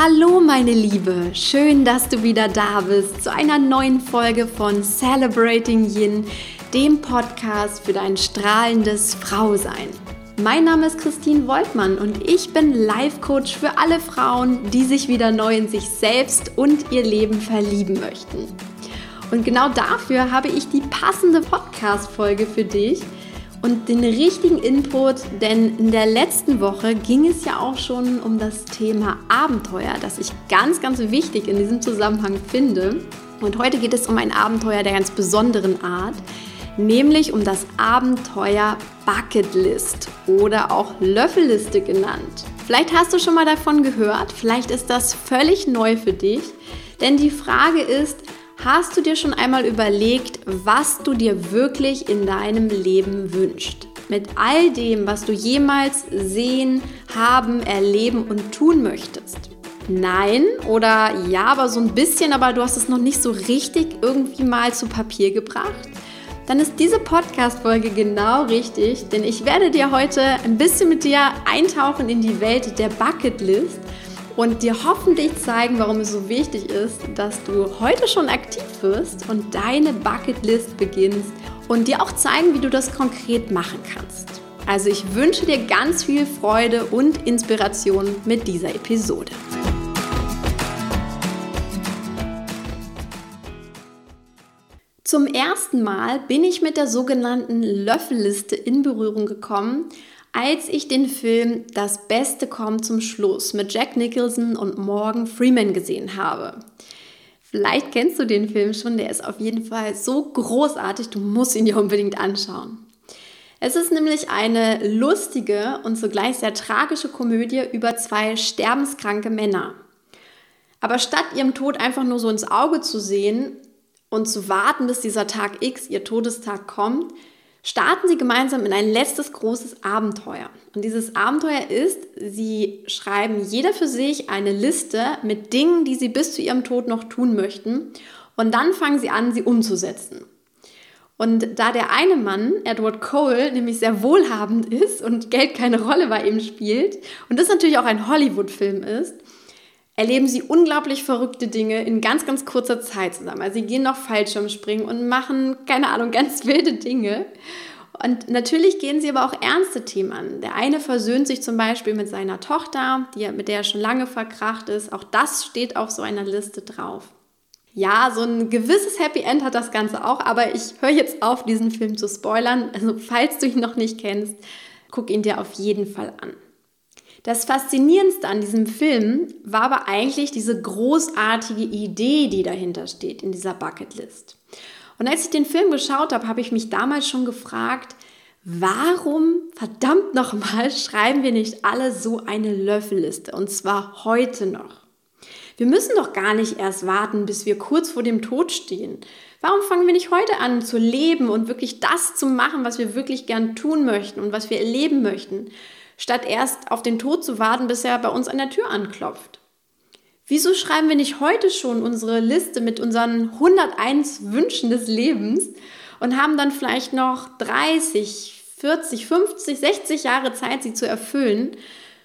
Hallo meine Liebe, schön, dass du wieder da bist zu einer neuen Folge von Celebrating Yin, dem Podcast für dein strahlendes Frausein. Mein Name ist Christine Woltmann und ich bin Life Coach für alle Frauen, die sich wieder neu in sich selbst und ihr Leben verlieben möchten. Und genau dafür habe ich die passende Podcast-Folge für dich und den richtigen Input, denn in der letzten Woche ging es ja auch schon um das Thema Abenteuer, das ich ganz, ganz wichtig in diesem Zusammenhang finde. Und heute geht es um ein Abenteuer der ganz besonderen Art, nämlich um das Abenteuer Bucketlist oder auch Löffelliste genannt. Vielleicht hast du schon mal davon gehört, vielleicht ist das völlig neu für dich, denn die Frage ist, Hast du dir schon einmal überlegt, was du dir wirklich in deinem Leben wünschst? Mit all dem, was du jemals sehen, haben, erleben und tun möchtest? Nein oder ja, aber so ein bisschen, aber du hast es noch nicht so richtig irgendwie mal zu Papier gebracht? Dann ist diese Podcast-Folge genau richtig, denn ich werde dir heute ein bisschen mit dir eintauchen in die Welt der Bucketlist und dir hoffentlich zeigen, warum es so wichtig ist, dass du heute schon aktiv wirst und deine Bucketlist beginnst und dir auch zeigen, wie du das konkret machen kannst. Also ich wünsche dir ganz viel Freude und Inspiration mit dieser Episode. Zum ersten Mal bin ich mit der sogenannten Löffelliste in Berührung gekommen, als ich den Film Das Beste kommt zum Schluss mit Jack Nicholson und Morgan Freeman gesehen habe. Vielleicht kennst du den Film schon, der ist auf jeden Fall so großartig, du musst ihn dir unbedingt anschauen. Es ist nämlich eine lustige und zugleich sehr tragische Komödie über zwei sterbenskranke Männer. Aber statt ihrem Tod einfach nur so ins Auge zu sehen und zu warten, bis dieser Tag X, ihr Todestag kommt, starten sie gemeinsam in ein letztes großes Abenteuer. Und dieses Abenteuer ist, sie schreiben jeder für sich eine Liste mit Dingen, die sie bis zu ihrem Tod noch tun möchten. Und dann fangen sie an, sie umzusetzen. Und da der eine Mann, Edward Cole, nämlich sehr wohlhabend ist und Geld keine Rolle bei ihm spielt und das natürlich auch ein Hollywood-Film ist, erleben sie unglaublich verrückte Dinge in ganz, ganz kurzer Zeit zusammen. Also sie gehen noch Fallschirmspringen und machen, keine Ahnung, ganz wilde Dinge. Und natürlich gehen sie aber auch ernste Themen an. Der eine versöhnt sich zum Beispiel mit seiner Tochter, die, mit der er schon lange verkracht ist. Auch das steht auf so einer Liste drauf. Ja, so ein gewisses Happy End hat das Ganze auch, aber ich höre jetzt auf, diesen Film zu spoilern. Also falls du ihn noch nicht kennst, guck ihn dir auf jeden Fall an. Das Faszinierendste an diesem Film war aber eigentlich diese großartige Idee, die dahinter steht in dieser Bucketlist. Und als ich den Film geschaut habe, habe ich mich damals schon gefragt, warum verdammt nochmal schreiben wir nicht alle so eine Löffelliste und zwar heute noch? Wir müssen doch gar nicht erst warten, bis wir kurz vor dem Tod stehen. Warum fangen wir nicht heute an zu leben und wirklich das zu machen, was wir wirklich gern tun möchten und was wir erleben möchten? Statt erst auf den Tod zu warten, bis er bei uns an der Tür anklopft? Wieso schreiben wir nicht heute schon unsere Liste mit unseren 101 Wünschen des Lebens und haben dann vielleicht noch 30, 40, 50, 60 Jahre Zeit, sie zu erfüllen,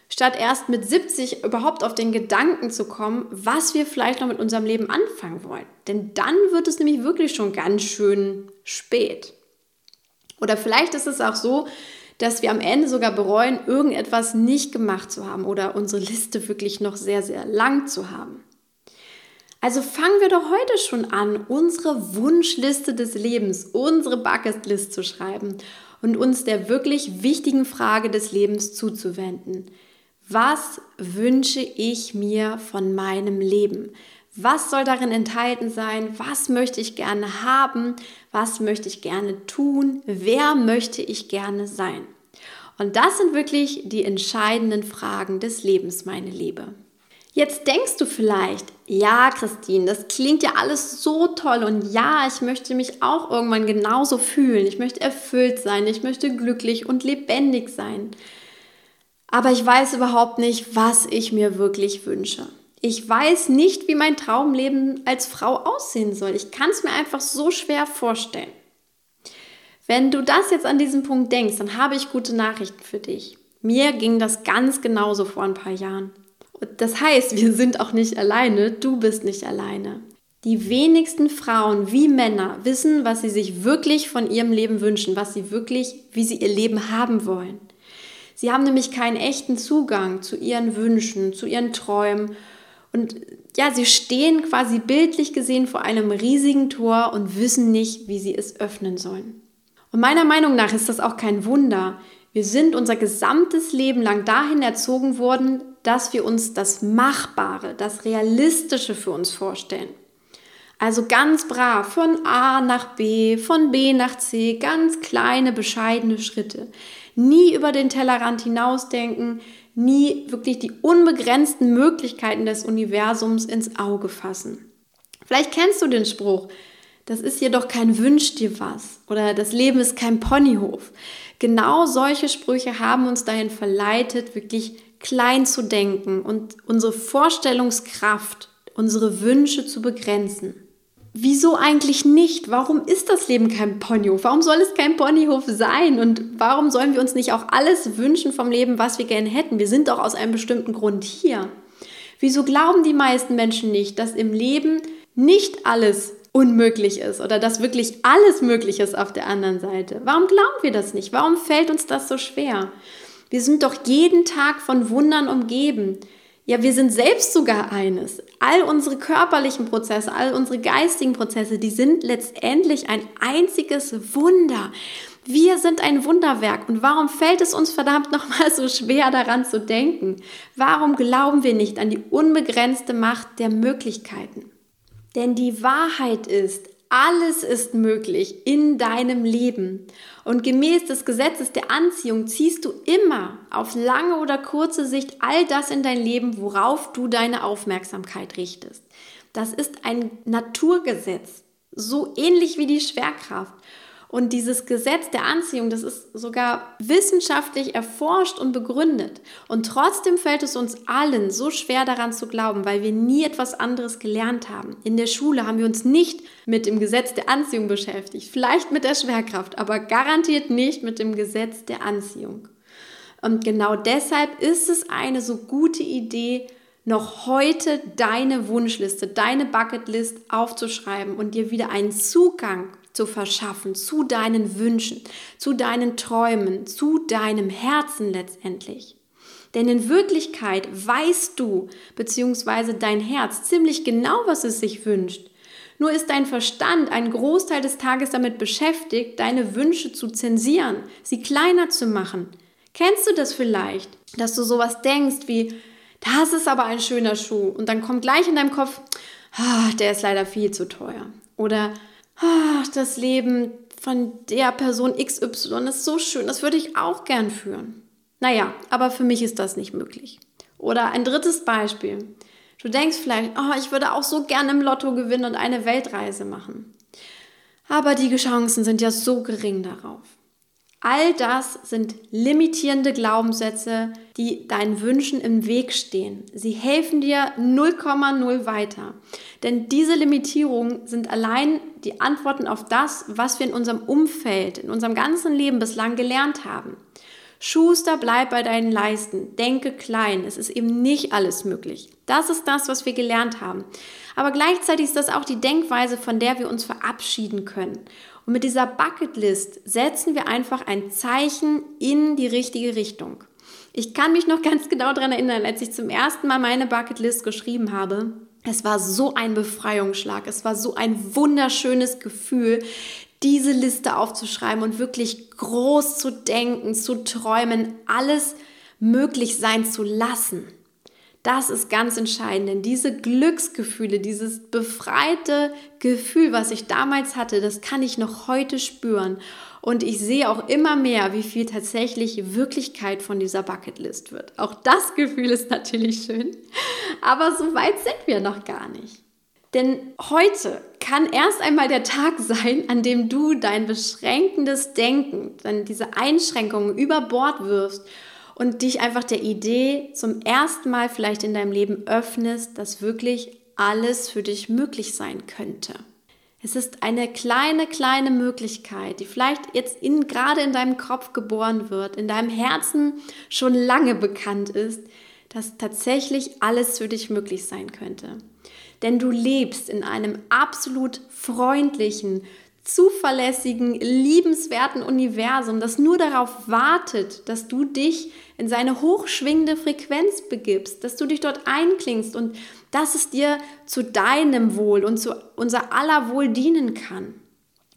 statt erst mit 70 überhaupt auf den Gedanken zu kommen, was wir vielleicht noch mit unserem Leben anfangen wollen. Denn dann wird es nämlich wirklich schon ganz schön spät. Oder vielleicht ist es auch so, dass wir am Ende sogar bereuen, irgendetwas nicht gemacht zu haben oder unsere Liste wirklich noch sehr, sehr lang zu haben. Also fangen wir doch heute schon an, unsere Wunschliste des Lebens, unsere Bucketlist zu schreiben und uns der wirklich wichtigen Frage des Lebens zuzuwenden. Was wünsche ich mir von meinem Leben? Was soll darin enthalten sein? Was möchte ich gerne haben? Was möchte ich gerne tun? Wer möchte ich gerne sein? Und das sind wirklich die entscheidenden Fragen des Lebens, meine Liebe. Jetzt denkst du vielleicht, ja, Christine, das klingt ja alles so toll und ja, ich möchte mich auch irgendwann genauso fühlen. Ich möchte erfüllt sein, ich möchte glücklich und lebendig sein. Aber ich weiß überhaupt nicht, was ich mir wirklich wünsche. Ich weiß nicht, wie mein Traumleben als Frau aussehen soll. Ich kann es mir einfach so schwer vorstellen. Wenn du das jetzt an diesem Punkt denkst, dann habe ich gute Nachrichten für dich. Mir ging das ganz genauso vor ein paar Jahren. Das heißt, wir sind auch nicht alleine, du bist nicht alleine. Die wenigsten Frauen wie Männer wissen, was sie sich wirklich von ihrem Leben wünschen, was sie wirklich, wie sie ihr Leben haben wollen. Sie haben nämlich keinen echten Zugang zu ihren Wünschen, zu ihren Träumen. Und ja, sie stehen quasi bildlich gesehen vor einem riesigen Tor und wissen nicht, wie sie es öffnen sollen. Und meiner Meinung nach ist das auch kein Wunder. Wir sind unser gesamtes Leben lang dahin erzogen worden, dass wir uns das Machbare, das Realistische für uns vorstellen. Also ganz brav von A nach B, von B nach C, ganz kleine, bescheidene Schritte. Nie über den Tellerrand hinausdenken, nie wirklich die unbegrenzten Möglichkeiten des Universums ins Auge fassen. Vielleicht kennst du den Spruch, das ist jedoch kein Wünsch dir was oder das Leben ist kein Ponyhof. Genau solche Sprüche haben uns dahin verleitet, wirklich klein zu denken und unsere Vorstellungskraft, unsere Wünsche zu begrenzen. Wieso eigentlich nicht? Warum ist das Leben kein Ponyhof? Warum soll es kein Ponyhof sein? Und warum sollen wir uns nicht auch alles wünschen vom Leben, was wir gerne hätten? Wir sind doch aus einem bestimmten Grund hier. Wieso glauben die meisten Menschen nicht, dass im Leben nicht alles unmöglich ist oder dass wirklich alles möglich ist auf der anderen Seite. Warum glauben wir das nicht? Warum fällt uns das so schwer? Wir sind doch jeden Tag von Wundern umgeben. Ja, wir sind selbst sogar eines. All unsere körperlichen Prozesse, all unsere geistigen Prozesse, die sind letztendlich ein einziges Wunder. Wir sind ein Wunderwerk. Und warum fällt es uns verdammt nochmal so schwer daran zu denken? Warum glauben wir nicht an die unbegrenzte Macht der Möglichkeiten? Denn die Wahrheit ist, alles ist möglich in deinem Leben. Und gemäß des Gesetzes der Anziehung ziehst du immer auf lange oder kurze Sicht all das in dein Leben, worauf du deine Aufmerksamkeit richtest. Das ist ein Naturgesetz, so ähnlich wie die Schwerkraft. Und dieses Gesetz der Anziehung, das ist sogar wissenschaftlich erforscht und begründet. Und trotzdem fällt es uns allen so schwer daran zu glauben, weil wir nie etwas anderes gelernt haben. In der Schule haben wir uns nicht mit dem Gesetz der Anziehung beschäftigt, vielleicht mit der Schwerkraft, aber garantiert nicht mit dem Gesetz der Anziehung. Und genau deshalb ist es eine so gute Idee, noch heute deine Wunschliste, deine Bucketlist aufzuschreiben und dir wieder einen Zugang zu verschaffen zu deinen Wünschen, zu deinen Träumen, zu deinem Herzen letztendlich. Denn in Wirklichkeit weißt du bzw. dein Herz ziemlich genau, was es sich wünscht. Nur ist dein Verstand einen Großteil des Tages damit beschäftigt, deine Wünsche zu zensieren, sie kleiner zu machen. Kennst du das vielleicht, dass du sowas denkst wie, das ist aber ein schöner Schuh und dann kommt gleich in deinem Kopf, oh, der ist leider viel zu teuer. Oder ach, das Leben von der Person XY ist so schön, das würde ich auch gern führen. Naja, aber für mich ist das nicht möglich. Oder ein drittes Beispiel. Du denkst vielleicht, oh, ich würde auch so gern im Lotto gewinnen und eine Weltreise machen. Aber die Chancen sind ja so gering darauf. All das sind limitierende Glaubenssätze, die deinen Wünschen im Weg stehen. Sie helfen dir 0,0 weiter. Denn diese Limitierungen sind allein die Antworten auf das, was wir in unserem Umfeld, in unserem ganzen Leben bislang gelernt haben. Schuster, bleib bei deinen Leisten. Denke klein. Es ist eben nicht alles möglich. Das ist das, was wir gelernt haben. Aber gleichzeitig ist das auch die Denkweise, von der wir uns verabschieden können. Und mit dieser Bucketlist setzen wir einfach ein Zeichen in die richtige Richtung. Ich kann mich noch ganz genau daran erinnern, als ich zum ersten Mal meine Bucketlist geschrieben habe. Es war so ein Befreiungsschlag. Es war so ein wunderschönes Gefühl, diese Liste aufzuschreiben und wirklich groß zu denken, zu träumen, alles möglich sein zu lassen. Das ist ganz entscheidend, denn diese Glücksgefühle, dieses befreite Gefühl, was ich damals hatte, das kann ich noch heute spüren. Und ich sehe auch immer mehr, wie viel tatsächlich Wirklichkeit von dieser Bucketlist wird. Auch das Gefühl ist natürlich schön, aber so weit sind wir noch gar nicht. Denn heute kann erst einmal der Tag sein, an dem du dein beschränkendes Denken, dann diese Einschränkungen über Bord wirfst und dich einfach der Idee zum ersten Mal vielleicht in deinem Leben öffnest, dass wirklich alles für dich möglich sein könnte. Es ist eine kleine, kleine Möglichkeit, die vielleicht jetzt in, gerade in deinem Kopf geboren wird, in deinem Herzen schon lange bekannt ist, dass tatsächlich alles für dich möglich sein könnte. Denn du lebst in einem absolut freundlichen, zuverlässigen, liebenswerten Universum, das nur darauf wartet, dass du dich in seine hochschwingende Frequenz begibst, dass du dich dort einklingst und dass es dir zu deinem Wohl und zu unser aller Wohl dienen kann.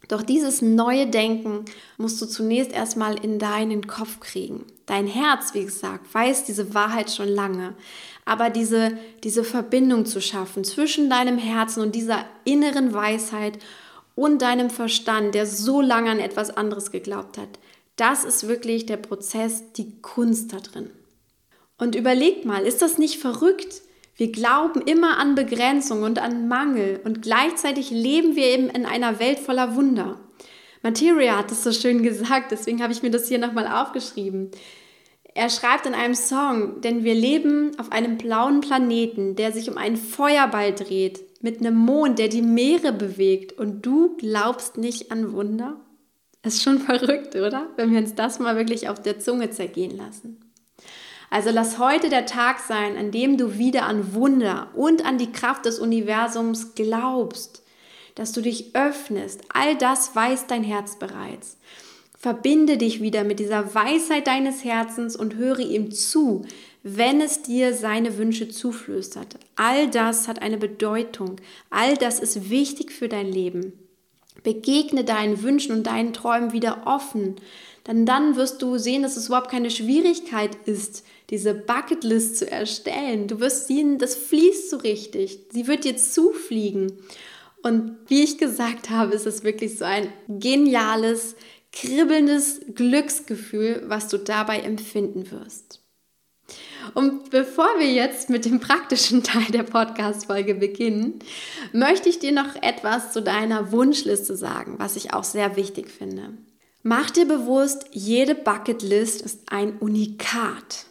Doch dieses neue Denken musst du zunächst erstmal in deinen Kopf kriegen. Dein Herz, wie gesagt, weiß diese Wahrheit schon lange. Aber diese, diese Verbindung zu schaffen zwischen deinem Herzen und dieser inneren Weisheit und deinem Verstand, der so lange an etwas anderes geglaubt hat, das ist wirklich der Prozess, die Kunst da drin. Und überleg mal, ist das nicht verrückt? Wir glauben immer an Begrenzung und an Mangel und gleichzeitig leben wir eben in einer Welt voller Wunder. Materia hat es so schön gesagt, deswegen habe ich mir das hier nochmal aufgeschrieben. Er schreibt in einem Song, denn wir leben auf einem blauen Planeten, der sich um einen Feuerball dreht, mit einem Mond, der die Meere bewegt und du glaubst nicht an Wunder? Ist schon verrückt, oder? Wenn wir uns das mal wirklich auf der Zunge zergehen lassen. Also lass heute der Tag sein, an dem du wieder an Wunder und an die Kraft des Universums glaubst, dass du dich öffnest. All das weiß dein Herz bereits. Verbinde dich wieder mit dieser Weisheit deines Herzens und höre ihm zu, wenn es dir seine Wünsche zuflüstert. All das hat eine Bedeutung. All das ist wichtig für dein Leben. Begegne deinen Wünschen und deinen Träumen wieder offen. Denn dann wirst du sehen, dass es überhaupt keine Schwierigkeit ist, diese Bucketlist zu erstellen. Du wirst sehen, das fließt so richtig. Sie wird dir zufliegen. Und wie ich gesagt habe, ist es wirklich so ein geniales, kribbelndes Glücksgefühl, was du dabei empfinden wirst. Und bevor wir jetzt mit dem praktischen Teil der Podcast-Folge beginnen, möchte ich dir noch etwas zu deiner Wunschliste sagen, was ich auch sehr wichtig finde. Mach dir bewusst, jede Bucketlist ist ein Unikat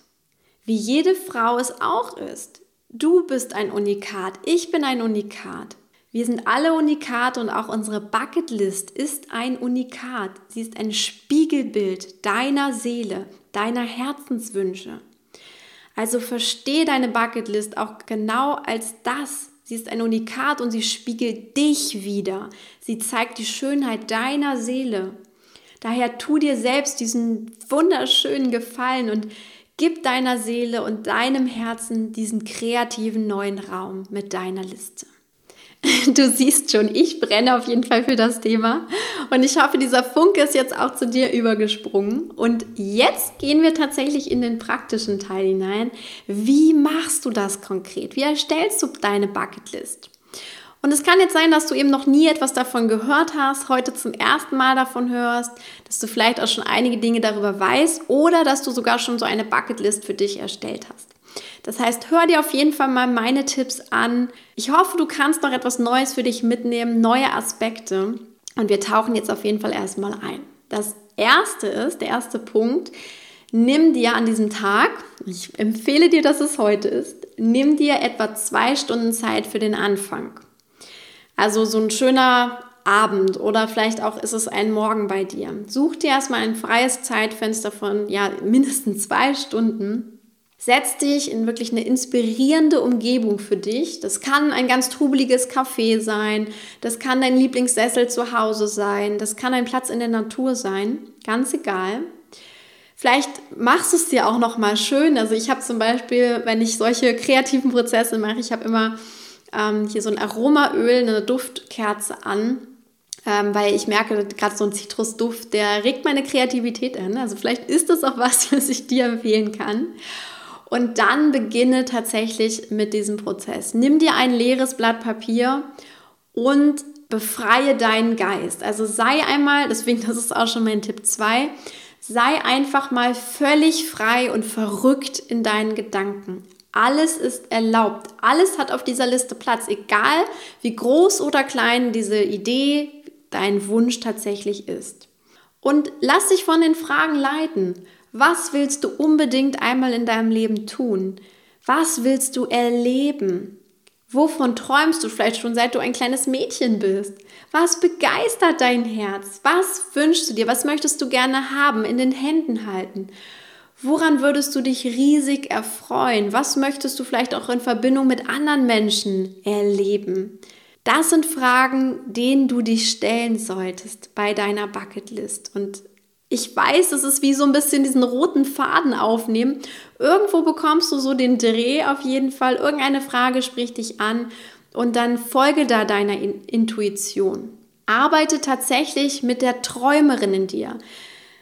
wie jede Frau es auch ist. Du bist ein Unikat, ich bin ein Unikat. Wir sind alle Unikate und auch unsere Bucketlist ist ein Unikat. Sie ist ein Spiegelbild deiner Seele, deiner Herzenswünsche. Also verstehe deine Bucketlist auch genau als das. Sie ist ein Unikat und sie spiegelt dich wieder. Sie zeigt die Schönheit deiner Seele. Daher tu dir selbst diesen wunderschönen Gefallen und Gib deiner Seele und deinem Herzen diesen kreativen neuen Raum mit deiner Liste. Du siehst schon, ich brenne auf jeden Fall für das Thema und ich hoffe, dieser Funke ist jetzt auch zu dir übergesprungen. Und jetzt gehen wir tatsächlich in den praktischen Teil hinein. Wie machst du das konkret? Wie erstellst du deine Bucketlist? Und es kann jetzt sein, dass du eben noch nie etwas davon gehört hast, heute zum ersten Mal davon hörst, dass du vielleicht auch schon einige Dinge darüber weißt oder dass du sogar schon so eine Bucketlist für dich erstellt hast. Das heißt, hör dir auf jeden Fall mal meine Tipps an. Ich hoffe, du kannst noch etwas Neues für dich mitnehmen, neue Aspekte. Und wir tauchen jetzt auf jeden Fall erstmal ein. Das erste ist, der erste Punkt, nimm dir an diesem Tag, ich empfehle dir, dass es heute ist, nimm dir etwa zwei Stunden Zeit für den Anfang. Also so ein schöner Abend oder vielleicht auch ist es ein Morgen bei dir. Such dir erstmal ein freies Zeitfenster von ja, mindestens zwei Stunden. Setz dich in wirklich eine inspirierende Umgebung für dich. Das kann ein ganz trubeliges Café sein, das kann dein Lieblingssessel zu Hause sein, das kann ein Platz in der Natur sein, ganz egal. Vielleicht machst du es dir auch noch mal schön. Also ich habe zum Beispiel, wenn ich solche kreativen Prozesse mache, ich habe immer ähm, hier so ein Aromaöl, eine Duftkerze an, ähm, weil ich merke, gerade so ein Zitrusduft, der regt meine Kreativität an. Also vielleicht ist das auch was, was ich dir empfehlen kann. Und dann beginne tatsächlich mit diesem Prozess. Nimm dir ein leeres Blatt Papier und befreie deinen Geist. Also sei einmal, deswegen das ist auch schon mein Tipp 2, sei einfach mal völlig frei und verrückt in deinen Gedanken. Alles ist erlaubt. Alles hat auf dieser Liste Platz, egal wie groß oder klein diese Idee, dein Wunsch tatsächlich ist. Und lass dich von den Fragen leiten. Was willst du unbedingt einmal in deinem Leben tun? Was willst du erleben? Wovon träumst du vielleicht schon seit du ein kleines Mädchen bist? Was begeistert dein Herz? Was wünschst du dir? Was möchtest du gerne haben, in den Händen halten? Woran würdest du dich riesig erfreuen? Was möchtest du vielleicht auch in Verbindung mit anderen Menschen erleben? Das sind Fragen, denen du dich stellen solltest bei deiner Bucketlist. Und ich weiß, es ist wie so ein bisschen diesen roten Faden aufnehmen. Irgendwo bekommst du so den Dreh auf jeden Fall. Irgendeine Frage spricht dich an und dann folge da deiner Intuition. Arbeite tatsächlich mit der Träumerin in dir.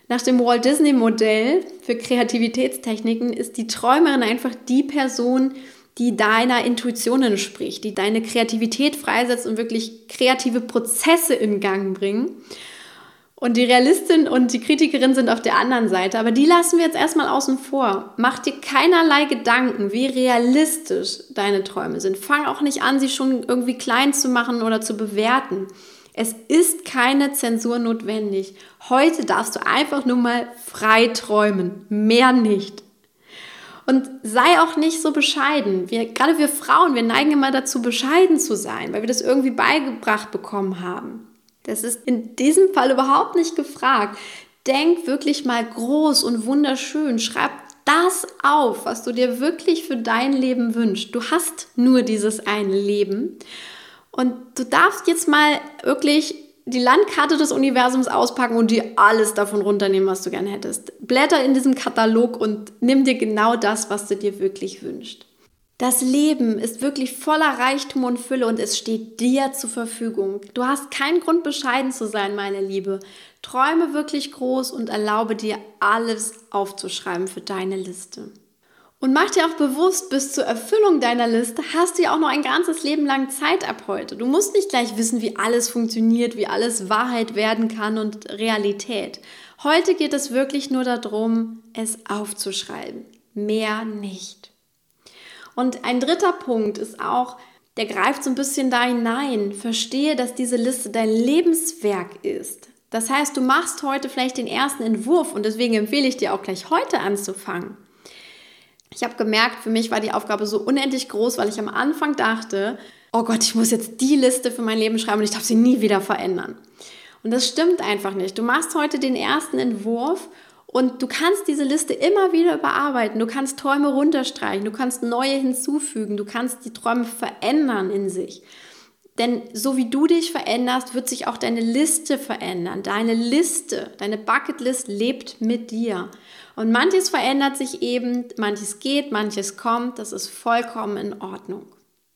Nach dem Walt Disney Modell für Kreativitätstechniken ist die Träumerin einfach die Person, die deiner Intuition entspricht, die deine Kreativität freisetzt und wirklich kreative Prozesse in Gang bringen. Und die Realistin und die Kritikerin sind auf der anderen Seite, aber die lassen wir jetzt erstmal außen vor. Mach dir keinerlei Gedanken, wie realistisch deine Träume sind. Fang auch nicht an, sie schon irgendwie klein zu machen oder zu bewerten. Es ist keine Zensur notwendig. Heute darfst du einfach nur mal frei träumen, mehr nicht. Und sei auch nicht so bescheiden. Wir, gerade wir Frauen, wir neigen immer dazu, bescheiden zu sein, weil wir das irgendwie beigebracht bekommen haben. Das ist in diesem Fall überhaupt nicht gefragt. Denk wirklich mal groß und wunderschön. Schreib das auf, was du dir wirklich für dein Leben wünschst. Du hast nur dieses eine Leben. Und du darfst jetzt mal wirklich die Landkarte des Universums auspacken und dir alles davon runternehmen, was du gerne hättest. Blätter in diesem Katalog und nimm dir genau das, was du dir wirklich wünschst. Das Leben ist wirklich voller Reichtum und Fülle und es steht dir zur Verfügung. Du hast keinen Grund, bescheiden zu sein, meine Liebe. Träume wirklich groß und erlaube dir, alles aufzuschreiben für deine Liste. Und mach dir auch bewusst, bis zur Erfüllung deiner Liste hast du ja auch noch ein ganzes Leben lang Zeit ab heute. Du musst nicht gleich wissen, wie alles funktioniert, wie alles Wahrheit werden kann und Realität. Heute geht es wirklich nur darum, es aufzuschreiben. Mehr nicht. Und ein dritter Punkt ist auch, der greift so ein bisschen da hinein. Verstehe, dass diese Liste dein Lebenswerk ist. Das heißt, du machst heute vielleicht den ersten Entwurf und deswegen empfehle ich dir auch gleich heute anzufangen. Ich habe gemerkt, für mich war die Aufgabe so unendlich groß, weil ich am Anfang dachte, oh Gott, ich muss jetzt die Liste für mein Leben schreiben und ich darf sie nie wieder verändern. Und das stimmt einfach nicht. Du machst heute den ersten Entwurf und du kannst diese Liste immer wieder überarbeiten. Du kannst Träume runterstreichen, du kannst neue hinzufügen, du kannst die Träume verändern in sich. Denn so wie du dich veränderst, wird sich auch deine Liste verändern. Deine Liste, deine Bucketlist lebt mit dir. Und manches verändert sich eben, manches geht, manches kommt, das ist vollkommen in Ordnung.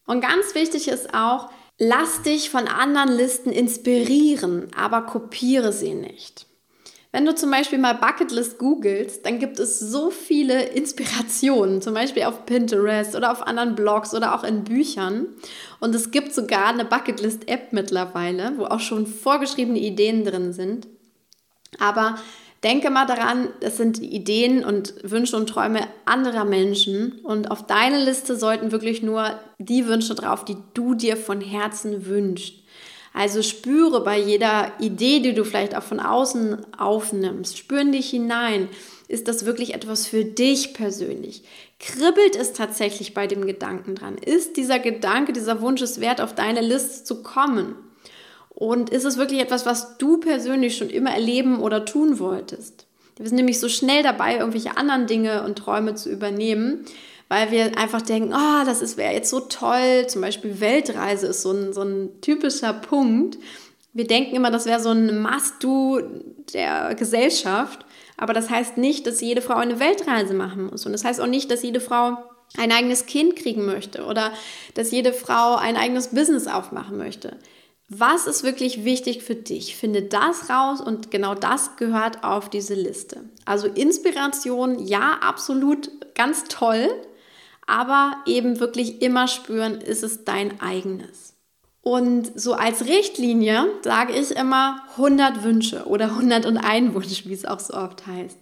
Und ganz wichtig ist auch, lass dich von anderen Listen inspirieren, aber kopiere sie nicht. Wenn du zum Beispiel mal Bucketlist googelst, dann gibt es so viele Inspirationen, zum Beispiel auf Pinterest oder auf anderen Blogs oder auch in Büchern. Und es gibt sogar eine Bucketlist-App mittlerweile, wo auch schon vorgeschriebene Ideen drin sind. Aber Denke mal daran, das sind Ideen und Wünsche und Träume anderer Menschen und auf deine Liste sollten wirklich nur die Wünsche drauf, die du dir von Herzen wünschst. Also spüre bei jeder Idee, die du vielleicht auch von außen aufnimmst, spüre in dich hinein. Ist das wirklich etwas für dich persönlich? Kribbelt es tatsächlich bei dem Gedanken dran? Ist dieser Gedanke, dieser Wunsch es wert, auf deine Liste zu kommen? Und ist es wirklich etwas, was du persönlich schon immer erleben oder tun wolltest? Wir sind nämlich so schnell dabei, irgendwelche anderen Dinge und Träume zu übernehmen, weil wir einfach denken, oh, das wäre jetzt so toll. Zum Beispiel Weltreise ist so ein, so ein typischer Punkt. Wir denken immer, das wäre so ein Must-Do der Gesellschaft. Aber das heißt nicht, dass jede Frau eine Weltreise machen muss. Und das heißt auch nicht, dass jede Frau ein eigenes Kind kriegen möchte oder dass jede Frau ein eigenes Business aufmachen möchte. Was ist wirklich wichtig für dich? Finde das raus und genau das gehört auf diese Liste. Also Inspiration, ja, absolut ganz toll, aber eben wirklich immer spüren, ist es dein eigenes. Und so als Richtlinie sage ich immer 100 Wünsche oder 101 Wunsch, wie es auch so oft heißt.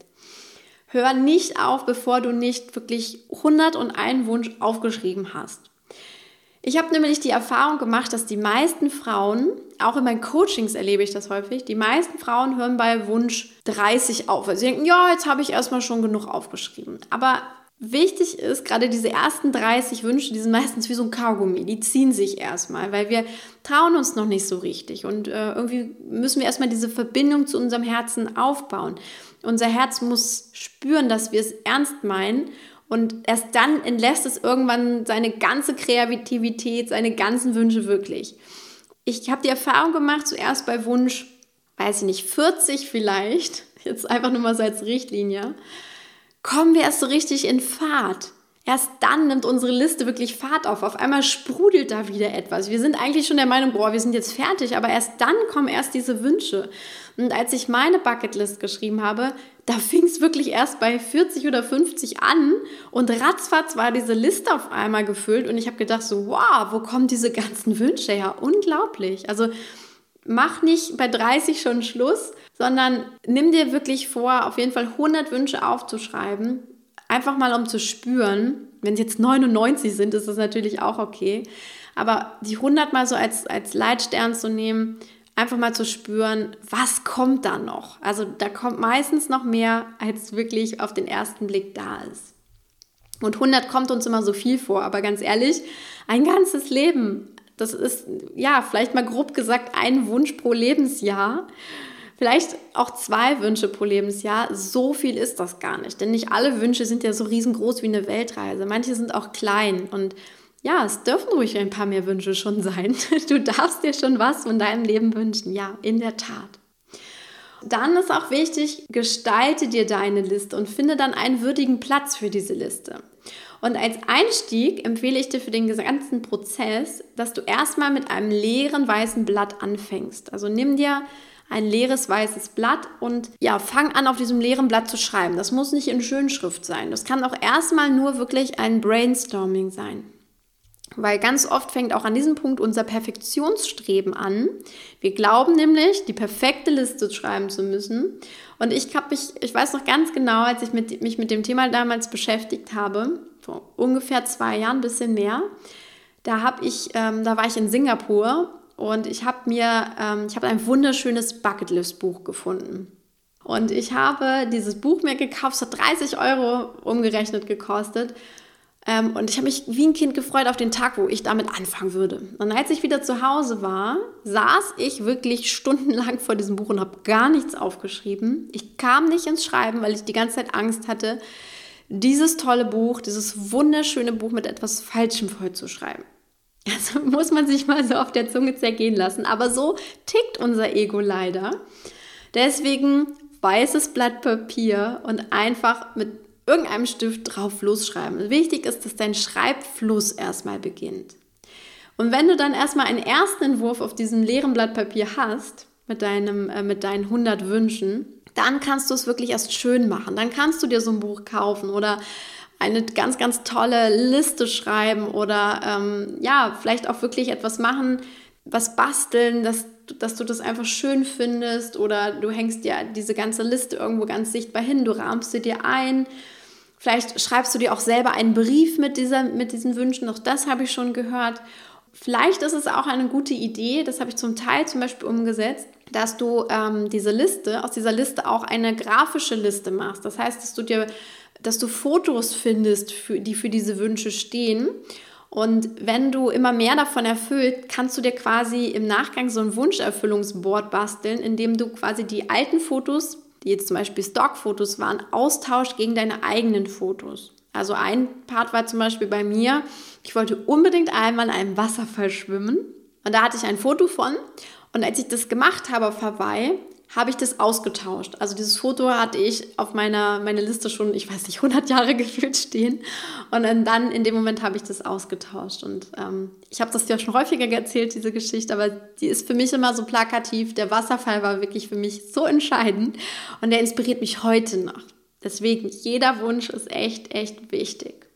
Hör nicht auf, bevor du nicht wirklich 101 Wunsch aufgeschrieben hast. Ich habe nämlich die Erfahrung gemacht, dass die meisten Frauen, auch in meinen Coachings erlebe ich das häufig, die meisten Frauen hören bei Wunsch 30 auf. Weil sie denken, ja, jetzt habe ich erstmal schon genug aufgeschrieben. Aber wichtig ist, gerade diese ersten 30 Wünsche, die sind meistens wie so ein Kaugummi, die ziehen sich erstmal, weil wir trauen uns noch nicht so richtig und äh, irgendwie müssen wir erstmal diese Verbindung zu unserem Herzen aufbauen. Unser Herz muss spüren, dass wir es ernst meinen und erst dann entlässt es irgendwann seine ganze Kreativität, seine ganzen Wünsche wirklich. Ich habe die Erfahrung gemacht, zuerst bei Wunsch, weiß ich nicht, 40 vielleicht, jetzt einfach nur mal so als Richtlinie, kommen wir erst so richtig in Fahrt. Erst dann nimmt unsere Liste wirklich Fahrt auf. Auf einmal sprudelt da wieder etwas. Wir sind eigentlich schon der Meinung, boah, wir sind jetzt fertig, aber erst dann kommen erst diese Wünsche. Und als ich meine Bucketlist geschrieben habe, da fing es wirklich erst bei 40 oder 50 an und ratzfatz war diese Liste auf einmal gefüllt und ich habe gedacht so, wow, wo kommen diese ganzen Wünsche her? Unglaublich. Also mach nicht bei 30 schon Schluss, sondern nimm dir wirklich vor, auf jeden Fall 100 Wünsche aufzuschreiben. Einfach mal um zu spüren. Wenn es jetzt 99 sind, ist das natürlich auch okay. Aber die 100 mal so als, als Leitstern zu nehmen, einfach mal zu spüren, was kommt da noch. Also da kommt meistens noch mehr, als wirklich auf den ersten Blick da ist. Und 100 kommt uns immer so viel vor, aber ganz ehrlich, ein ganzes Leben, das ist ja vielleicht mal grob gesagt ein Wunsch pro Lebensjahr. Vielleicht auch zwei Wünsche pro Lebensjahr. So viel ist das gar nicht. Denn nicht alle Wünsche sind ja so riesengroß wie eine Weltreise. Manche sind auch klein. Und ja, es dürfen ruhig ein paar mehr Wünsche schon sein. Du darfst dir schon was von deinem Leben wünschen. Ja, in der Tat. Dann ist auch wichtig, gestalte dir deine Liste und finde dann einen würdigen Platz für diese Liste. Und als Einstieg empfehle ich dir für den ganzen Prozess, dass du erstmal mit einem leeren weißen Blatt anfängst. Also nimm dir ein leeres weißes Blatt und ja, fang an auf diesem leeren Blatt zu schreiben. Das muss nicht in Schönschrift sein. Das kann auch erstmal nur wirklich ein Brainstorming sein. Weil ganz oft fängt auch an diesem Punkt unser Perfektionsstreben an. Wir glauben nämlich, die perfekte Liste schreiben zu müssen. Und ich habe mich, ich weiß noch ganz genau, als ich mit, mich mit dem Thema damals beschäftigt habe, vor ungefähr zwei Jahren, ein bisschen mehr, da habe ich, ähm, da war ich in Singapur und ich habe mir, ähm, ich habe ein wunderschönes Bucketlist-Buch gefunden. Und ich habe dieses Buch mir gekauft, es hat 30 Euro umgerechnet gekostet. Ähm, und ich habe mich wie ein Kind gefreut auf den Tag, wo ich damit anfangen würde. Und als ich wieder zu Hause war, saß ich wirklich stundenlang vor diesem Buch und habe gar nichts aufgeschrieben. Ich kam nicht ins Schreiben, weil ich die ganze Zeit Angst hatte, dieses tolle Buch, dieses wunderschöne Buch mit etwas Falschem vollzuschreiben. Also muss man sich mal so auf der Zunge zergehen lassen. Aber so tickt unser Ego leider. Deswegen weißes Blatt Papier und einfach mit irgendeinem Stift drauf losschreiben. Wichtig ist, dass dein Schreibfluss erstmal beginnt. Und wenn du dann erstmal einen ersten Entwurf auf diesem leeren Blatt Papier hast, mit, deinem, äh, mit deinen 100 Wünschen, dann kannst du es wirklich erst schön machen. Dann kannst du dir so ein Buch kaufen oder eine ganz, ganz tolle Liste schreiben oder ähm, ja, vielleicht auch wirklich etwas machen, was basteln, dass, dass du das einfach schön findest oder du hängst dir diese ganze Liste irgendwo ganz sichtbar hin, du rahmst sie dir ein. Vielleicht schreibst du dir auch selber einen Brief mit, dieser, mit diesen Wünschen, auch das habe ich schon gehört. Vielleicht ist es auch eine gute Idee, das habe ich zum Teil zum Beispiel umgesetzt, dass du ähm, diese Liste, aus dieser Liste auch eine grafische Liste machst. Das heißt, dass du dir dass du Fotos findest, für, die für diese Wünsche stehen. Und wenn du immer mehr davon erfüllt, kannst du dir quasi im Nachgang so ein Wunscherfüllungsboard basteln, indem du quasi die alten Fotos, die jetzt zum Beispiel Stockfotos waren, austauscht gegen deine eigenen Fotos. Also ein Part war zum Beispiel bei mir, ich wollte unbedingt einmal in einem Wasserfall schwimmen. Und da hatte ich ein Foto von. Und als ich das gemacht habe auf Hawaii, habe ich das ausgetauscht. Also dieses Foto hatte ich auf meiner meine Liste schon, ich weiß nicht, 100 Jahre gefühlt stehen. Und dann in dem Moment habe ich das ausgetauscht. Und ähm, ich habe das ja schon häufiger erzählt, diese Geschichte, aber die ist für mich immer so plakativ. Der Wasserfall war wirklich für mich so entscheidend und der inspiriert mich heute noch. Deswegen, jeder Wunsch ist echt, echt wichtig.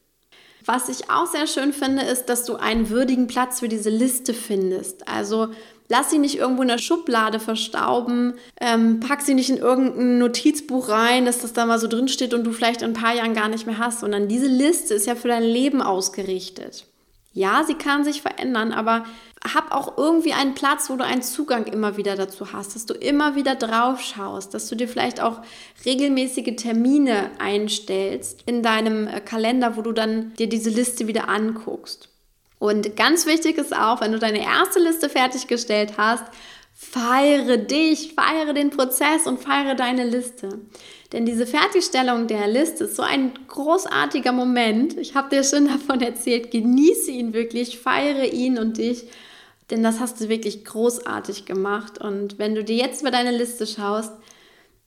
Was ich auch sehr schön finde, ist, dass du einen würdigen Platz für diese Liste findest. Also Lass sie nicht irgendwo in der Schublade verstauben. Ähm, pack sie nicht in irgendein Notizbuch rein, dass das da mal so drin steht und du vielleicht in ein paar Jahren gar nicht mehr hast, sondern diese Liste ist ja für dein Leben ausgerichtet. Ja, sie kann sich verändern, aber hab auch irgendwie einen Platz, wo du einen Zugang immer wieder dazu hast, dass du immer wieder drauf schaust, dass du dir vielleicht auch regelmäßige Termine einstellst in deinem äh, Kalender, wo du dann dir diese Liste wieder anguckst. Und ganz wichtig ist auch, wenn du deine erste Liste fertiggestellt hast, feiere dich, feiere den Prozess und feiere deine Liste. Denn diese Fertigstellung der Liste ist so ein großartiger Moment. Ich habe dir schon davon erzählt. Genieße ihn wirklich, feiere ihn und dich denn das hast du wirklich großartig gemacht. Und wenn du dir jetzt über deine Liste schaust,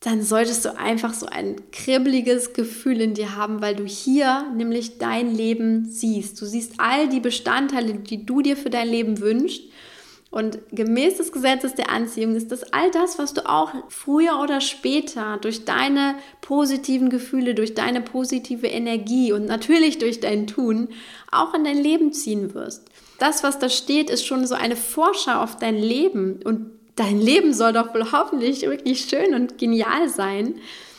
dann solltest du einfach so ein kribbeliges Gefühl in dir haben, weil du hier nämlich dein Leben siehst. Du siehst all die Bestandteile, die du dir für dein Leben wünschst. Und gemäß des Gesetzes der Anziehung ist das all das, was du auch früher oder später durch deine positiven Gefühle, durch deine positive Energie und natürlich durch dein Tun auch in dein Leben ziehen wirst das, was da steht, ist schon so eine Vorschau auf dein Leben. Und dein Leben soll doch wohl hoffentlich wirklich schön und genial sein.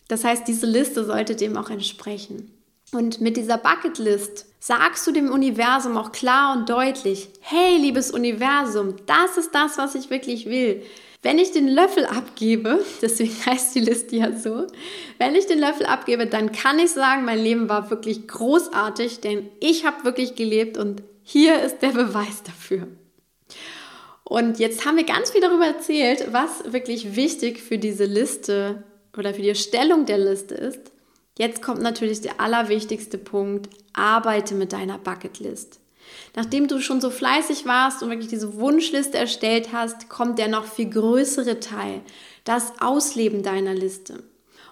Das heißt, diese Liste sollte dem auch entsprechen. Und mit dieser Bucketlist sagst du dem Universum auch klar und deutlich, hey liebes Universum, das ist das, was ich wirklich will. Wenn ich den Löffel abgebe, deswegen heißt die Liste ja so, wenn ich den Löffel abgebe, dann kann ich sagen, mein Leben war wirklich großartig, denn ich habe wirklich gelebt und hier ist der Beweis dafür. Und jetzt haben wir ganz viel darüber erzählt, was wirklich wichtig für diese Liste oder für die Erstellung der Liste ist. Jetzt kommt natürlich der allerwichtigste Punkt. Arbeite mit deiner Bucketlist. Nachdem du schon so fleißig warst und wirklich diese Wunschliste erstellt hast, kommt der noch viel größere Teil, das Ausleben deiner Liste.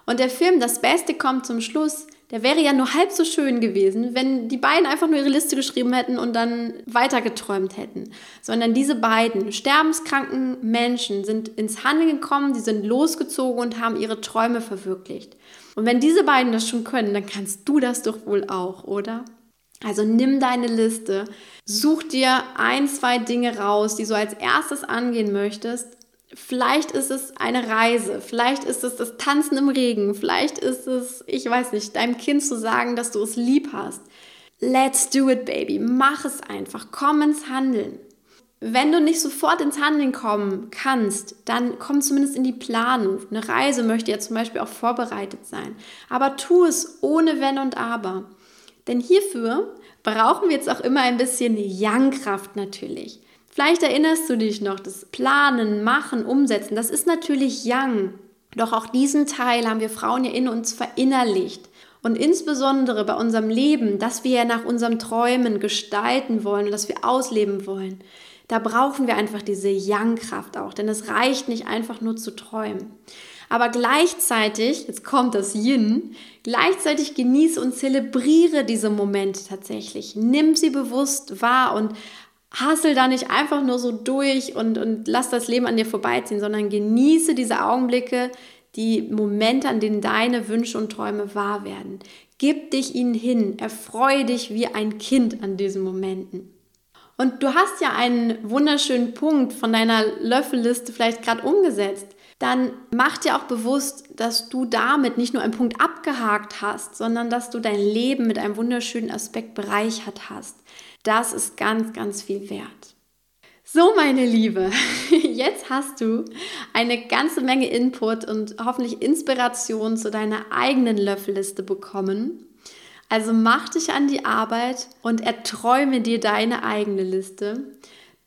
Und der Film Das Beste kommt zum Schluss der wäre ja nur halb so schön gewesen, wenn die beiden einfach nur ihre Liste geschrieben hätten und dann weitergeträumt hätten. Sondern diese beiden sterbenskranken Menschen sind ins Handeln gekommen, die sind losgezogen und haben ihre Träume verwirklicht. Und wenn diese beiden das schon können, dann kannst du das doch wohl auch, oder? Also nimm deine Liste, such dir ein, zwei Dinge raus, die du als erstes angehen möchtest Vielleicht ist es eine Reise, vielleicht ist es das Tanzen im Regen, vielleicht ist es, ich weiß nicht, deinem Kind zu sagen, dass du es lieb hast. Let's do it, baby. Mach es einfach. Komm ins Handeln. Wenn du nicht sofort ins Handeln kommen kannst, dann komm zumindest in die Planung. Eine Reise möchte ja zum Beispiel auch vorbereitet sein. Aber tu es ohne Wenn und Aber. Denn hierfür brauchen wir jetzt auch immer ein bisschen Yang-Kraft natürlich. Vielleicht erinnerst du dich noch, das Planen, Machen, Umsetzen, das ist natürlich Yang. Doch auch diesen Teil haben wir Frauen ja in uns verinnerlicht. Und insbesondere bei unserem Leben, das wir ja nach unserem Träumen gestalten wollen und das wir ausleben wollen, da brauchen wir einfach diese Yang-Kraft auch, denn es reicht nicht einfach nur zu träumen. Aber gleichzeitig, jetzt kommt das Yin, gleichzeitig genieße und zelebriere diese Momente tatsächlich. Nimm sie bewusst wahr und hassel da nicht einfach nur so durch und, und lass das Leben an dir vorbeiziehen, sondern genieße diese Augenblicke, die Momente, an denen deine Wünsche und Träume wahr werden. Gib dich ihnen hin, erfreue dich wie ein Kind an diesen Momenten. Und du hast ja einen wunderschönen Punkt von deiner Löffelliste vielleicht gerade umgesetzt. Dann mach dir auch bewusst, dass du damit nicht nur einen Punkt abgehakt hast, sondern dass du dein Leben mit einem wunderschönen Aspekt bereichert hast. Das ist ganz, ganz viel wert. So, meine Liebe, jetzt hast du eine ganze Menge Input und hoffentlich Inspiration zu deiner eigenen Löffelliste bekommen. Also mach dich an die Arbeit und erträume dir deine eigene Liste.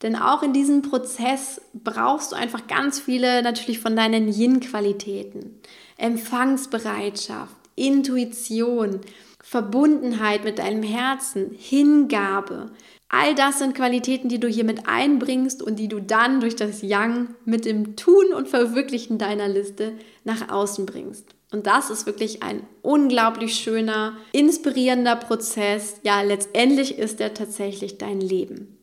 Denn auch in diesem Prozess brauchst du einfach ganz viele natürlich von deinen Yin-Qualitäten. Empfangsbereitschaft, Intuition, Verbundenheit mit deinem Herzen, Hingabe. All das sind Qualitäten, die du hier mit einbringst und die du dann durch das Yang mit dem Tun und Verwirklichen deiner Liste nach außen bringst. Und das ist wirklich ein unglaublich schöner, inspirierender Prozess. Ja, letztendlich ist er tatsächlich dein Leben.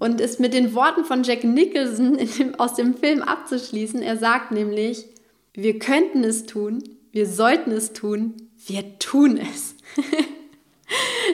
Und es mit den Worten von Jack Nicholson dem, aus dem Film abzuschließen, er sagt nämlich, wir könnten es tun, wir sollten es tun, wir tun es.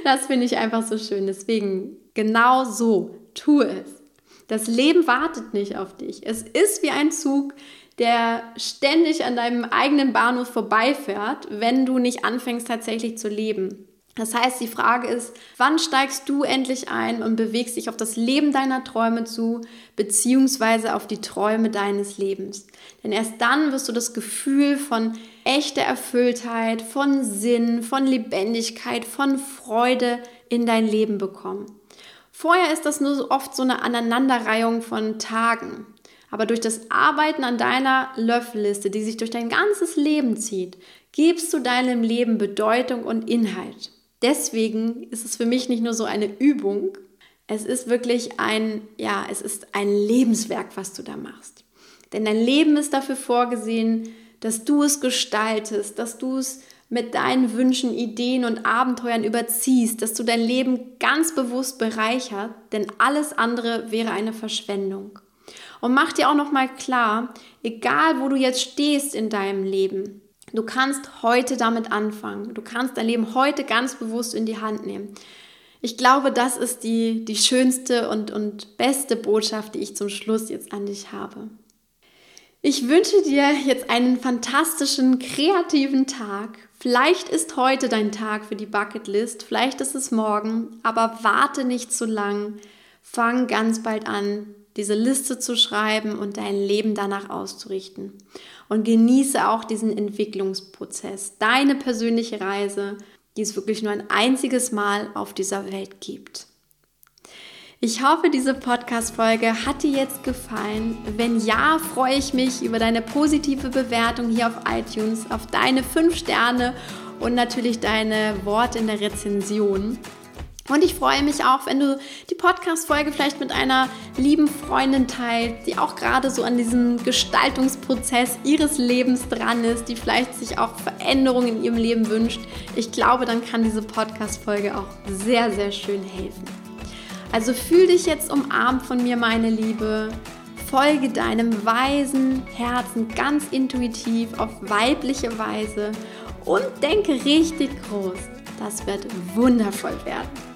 das finde ich einfach so schön. Deswegen genau so, tu es. Das Leben wartet nicht auf dich. Es ist wie ein Zug, der ständig an deinem eigenen Bahnhof vorbeifährt, wenn du nicht anfängst tatsächlich zu leben. Das heißt, die Frage ist, wann steigst du endlich ein und bewegst dich auf das Leben deiner Träume zu, beziehungsweise auf die Träume deines Lebens? Denn erst dann wirst du das Gefühl von echter Erfülltheit, von Sinn, von Lebendigkeit, von Freude in dein Leben bekommen. Vorher ist das nur so oft so eine Aneinanderreihung von Tagen. Aber durch das Arbeiten an deiner Löffelliste, die sich durch dein ganzes Leben zieht, gibst du deinem Leben Bedeutung und Inhalt. Deswegen ist es für mich nicht nur so eine Übung, es ist wirklich ein, ja, es ist ein Lebenswerk, was du da machst. Denn dein Leben ist dafür vorgesehen, dass du es gestaltest, dass du es mit deinen Wünschen, Ideen und Abenteuern überziehst, dass du dein Leben ganz bewusst bereichert, denn alles andere wäre eine Verschwendung. Und mach dir auch noch mal klar, egal wo du jetzt stehst in deinem Leben, du kannst heute damit anfangen. Du kannst dein Leben heute ganz bewusst in die Hand nehmen. Ich glaube, das ist die, die schönste und, und beste Botschaft, die ich zum Schluss jetzt an dich habe. Ich wünsche dir jetzt einen fantastischen, kreativen Tag. Vielleicht ist heute dein Tag für die Bucketlist, vielleicht ist es morgen, aber warte nicht zu lang. Fang ganz bald an, diese Liste zu schreiben und dein Leben danach auszurichten. Und genieße auch diesen Entwicklungsprozess, deine persönliche Reise, die es wirklich nur ein einziges Mal auf dieser Welt gibt. Ich hoffe, diese Podcast-Folge hat dir jetzt gefallen. Wenn ja, freue ich mich über deine positive Bewertung hier auf iTunes, auf deine 5 Sterne und natürlich deine Worte in der Rezension. Und ich freue mich auch, wenn du die Podcast-Folge vielleicht mit einer lieben Freundin teilst, die auch gerade so an diesem Gestaltungsprozess ihres Lebens dran ist, die vielleicht sich auch Veränderungen in ihrem Leben wünscht. Ich glaube, dann kann diese Podcast-Folge auch sehr, sehr schön helfen. Also fühl dich jetzt umarmt von mir, meine Liebe. Folge deinem weisen Herzen ganz intuitiv auf weibliche Weise und denke richtig groß. Das wird wundervoll werden.